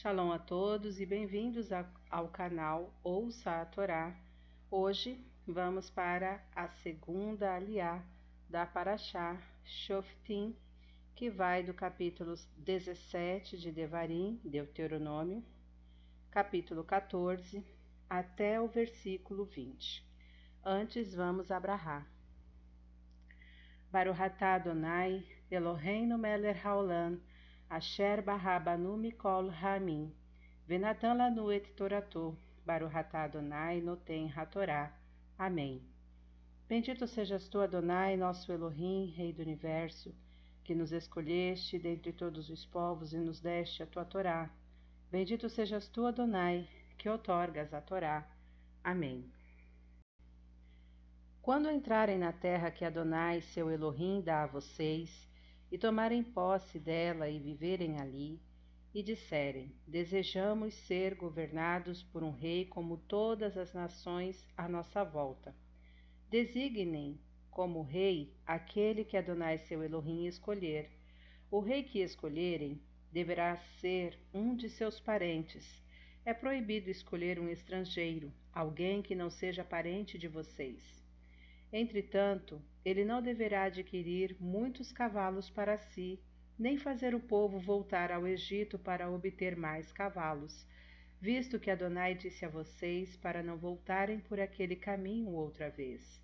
Shalom a todos e bem-vindos ao canal Ouça a Torá. Hoje vamos para a segunda aliá da Paraxá Shoftim, que vai do capítulo 17 de Devarim, Deuteronômio, capítulo 14, até o versículo 20. Antes vamos abrahar. Baruhatá Adonai, Eloheinu Meler Haolam, Asher Barrabanu Mikol Ramin, Venatan Lanu et Toratou, Baruhatá Adonai Noten Hatorá. Amém. Bendito sejas tu, Adonai, nosso Elohim, Rei do Universo, que nos escolheste dentre todos os povos e nos deste a tua Torá. Bendito sejas tu, Adonai, que otorgas a Torá. Amém. Quando entrarem na terra que Adonai, seu Elohim, dá a vocês, e tomarem posse dela e viverem ali, e disserem: Desejamos ser governados por um rei como todas as nações à nossa volta. Designem como rei aquele que Adonai seu Elohim escolher. O rei que escolherem deverá ser um de seus parentes. É proibido escolher um estrangeiro, alguém que não seja parente de vocês. Entretanto, ele não deverá adquirir muitos cavalos para si, nem fazer o povo voltar ao Egito para obter mais cavalos, visto que Adonai disse a vocês para não voltarem por aquele caminho outra vez.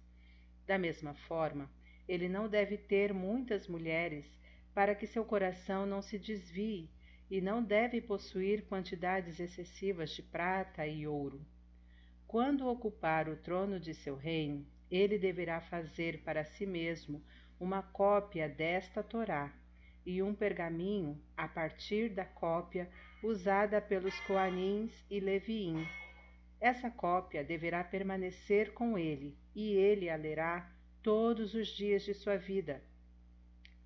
Da mesma forma, ele não deve ter muitas mulheres, para que seu coração não se desvie, e não deve possuir quantidades excessivas de prata e ouro. Quando ocupar o trono de seu reino, ele deverá fazer para si mesmo uma cópia desta Torá e um pergaminho a partir da cópia usada pelos Coanins e Leviim. Essa cópia deverá permanecer com ele, e ele a lerá todos os dias de sua vida,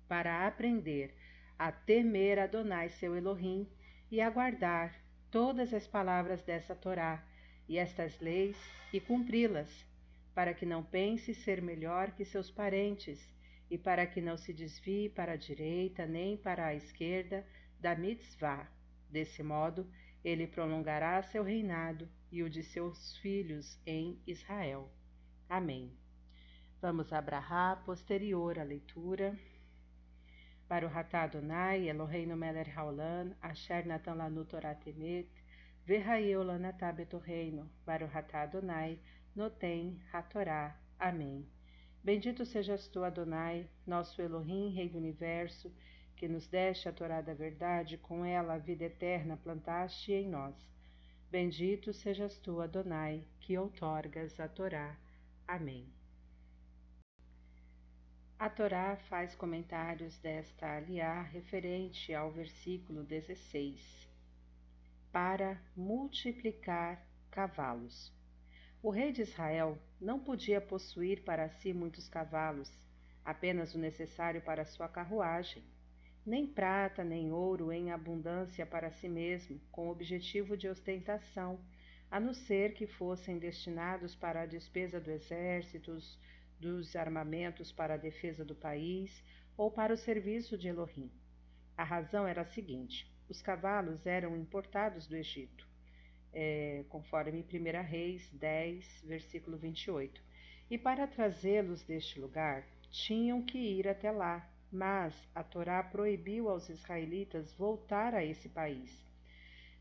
para aprender a temer Adonai seu Elohim e a guardar todas as palavras dessa Torá e estas leis e cumpri-las para que não pense ser melhor que seus parentes, e para que não se desvie para a direita nem para a esquerda da mitzvah. Desse modo, ele prolongará seu reinado e o de seus filhos em Israel. Amém. Vamos abrahar posterior à leitura. Para o Ratá Adonai, Eloheinu Meler Haolan, Asher Natan Lanu Torah Temet, Verraeu Lanatá Betorreino, para o Ratá Adonai, Notem, Hatorá. Amém. Bendito sejas tu, Adonai, nosso Elohim, Rei do Universo, que nos deste a Torá da verdade, com ela a vida eterna plantaste em nós. Bendito sejas tu, Adonai, que outorgas a Torá. Amém. A Torá faz comentários desta aliá referente ao versículo 16. Para multiplicar cavalos. O rei de Israel não podia possuir para si muitos cavalos, apenas o necessário para sua carruagem, nem prata nem ouro em abundância para si mesmo, com objetivo de ostentação, a não ser que fossem destinados para a despesa do exército, dos armamentos para a defesa do país ou para o serviço de Elohim. A razão era a seguinte: os cavalos eram importados do Egito é, conforme 1 Reis 10, versículo 28. E para trazê-los deste lugar, tinham que ir até lá, mas a Torá proibiu aos israelitas voltar a esse país.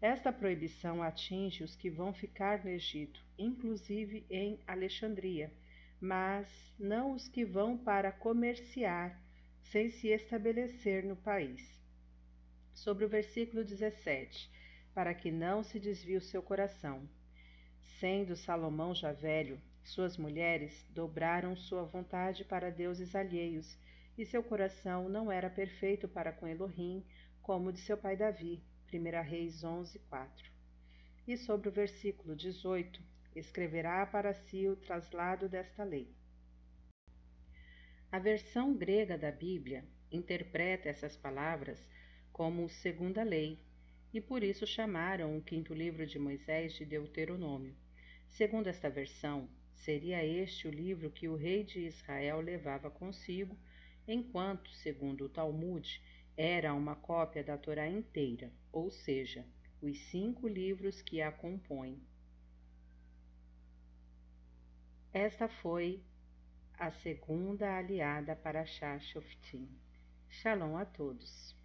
Esta proibição atinge os que vão ficar no Egito, inclusive em Alexandria, mas não os que vão para comerciar sem se estabelecer no país. Sobre o versículo 17 para que não se desvie o seu coração. Sendo Salomão já velho, suas mulheres dobraram sua vontade para deuses alheios, e seu coração não era perfeito para com Elohim, como de seu pai Davi. 1 Reis 11, 4. E sobre o versículo 18, escreverá para si o traslado desta lei. A versão grega da Bíblia interpreta essas palavras como segunda lei, e por isso chamaram o quinto livro de Moisés de Deuteronômio. Segundo esta versão, seria este o livro que o rei de Israel levava consigo, enquanto, segundo o Talmud, era uma cópia da Torá inteira, ou seja, os cinco livros que a compõem. Esta foi a segunda aliada para Shashoftim. Shalom a todos.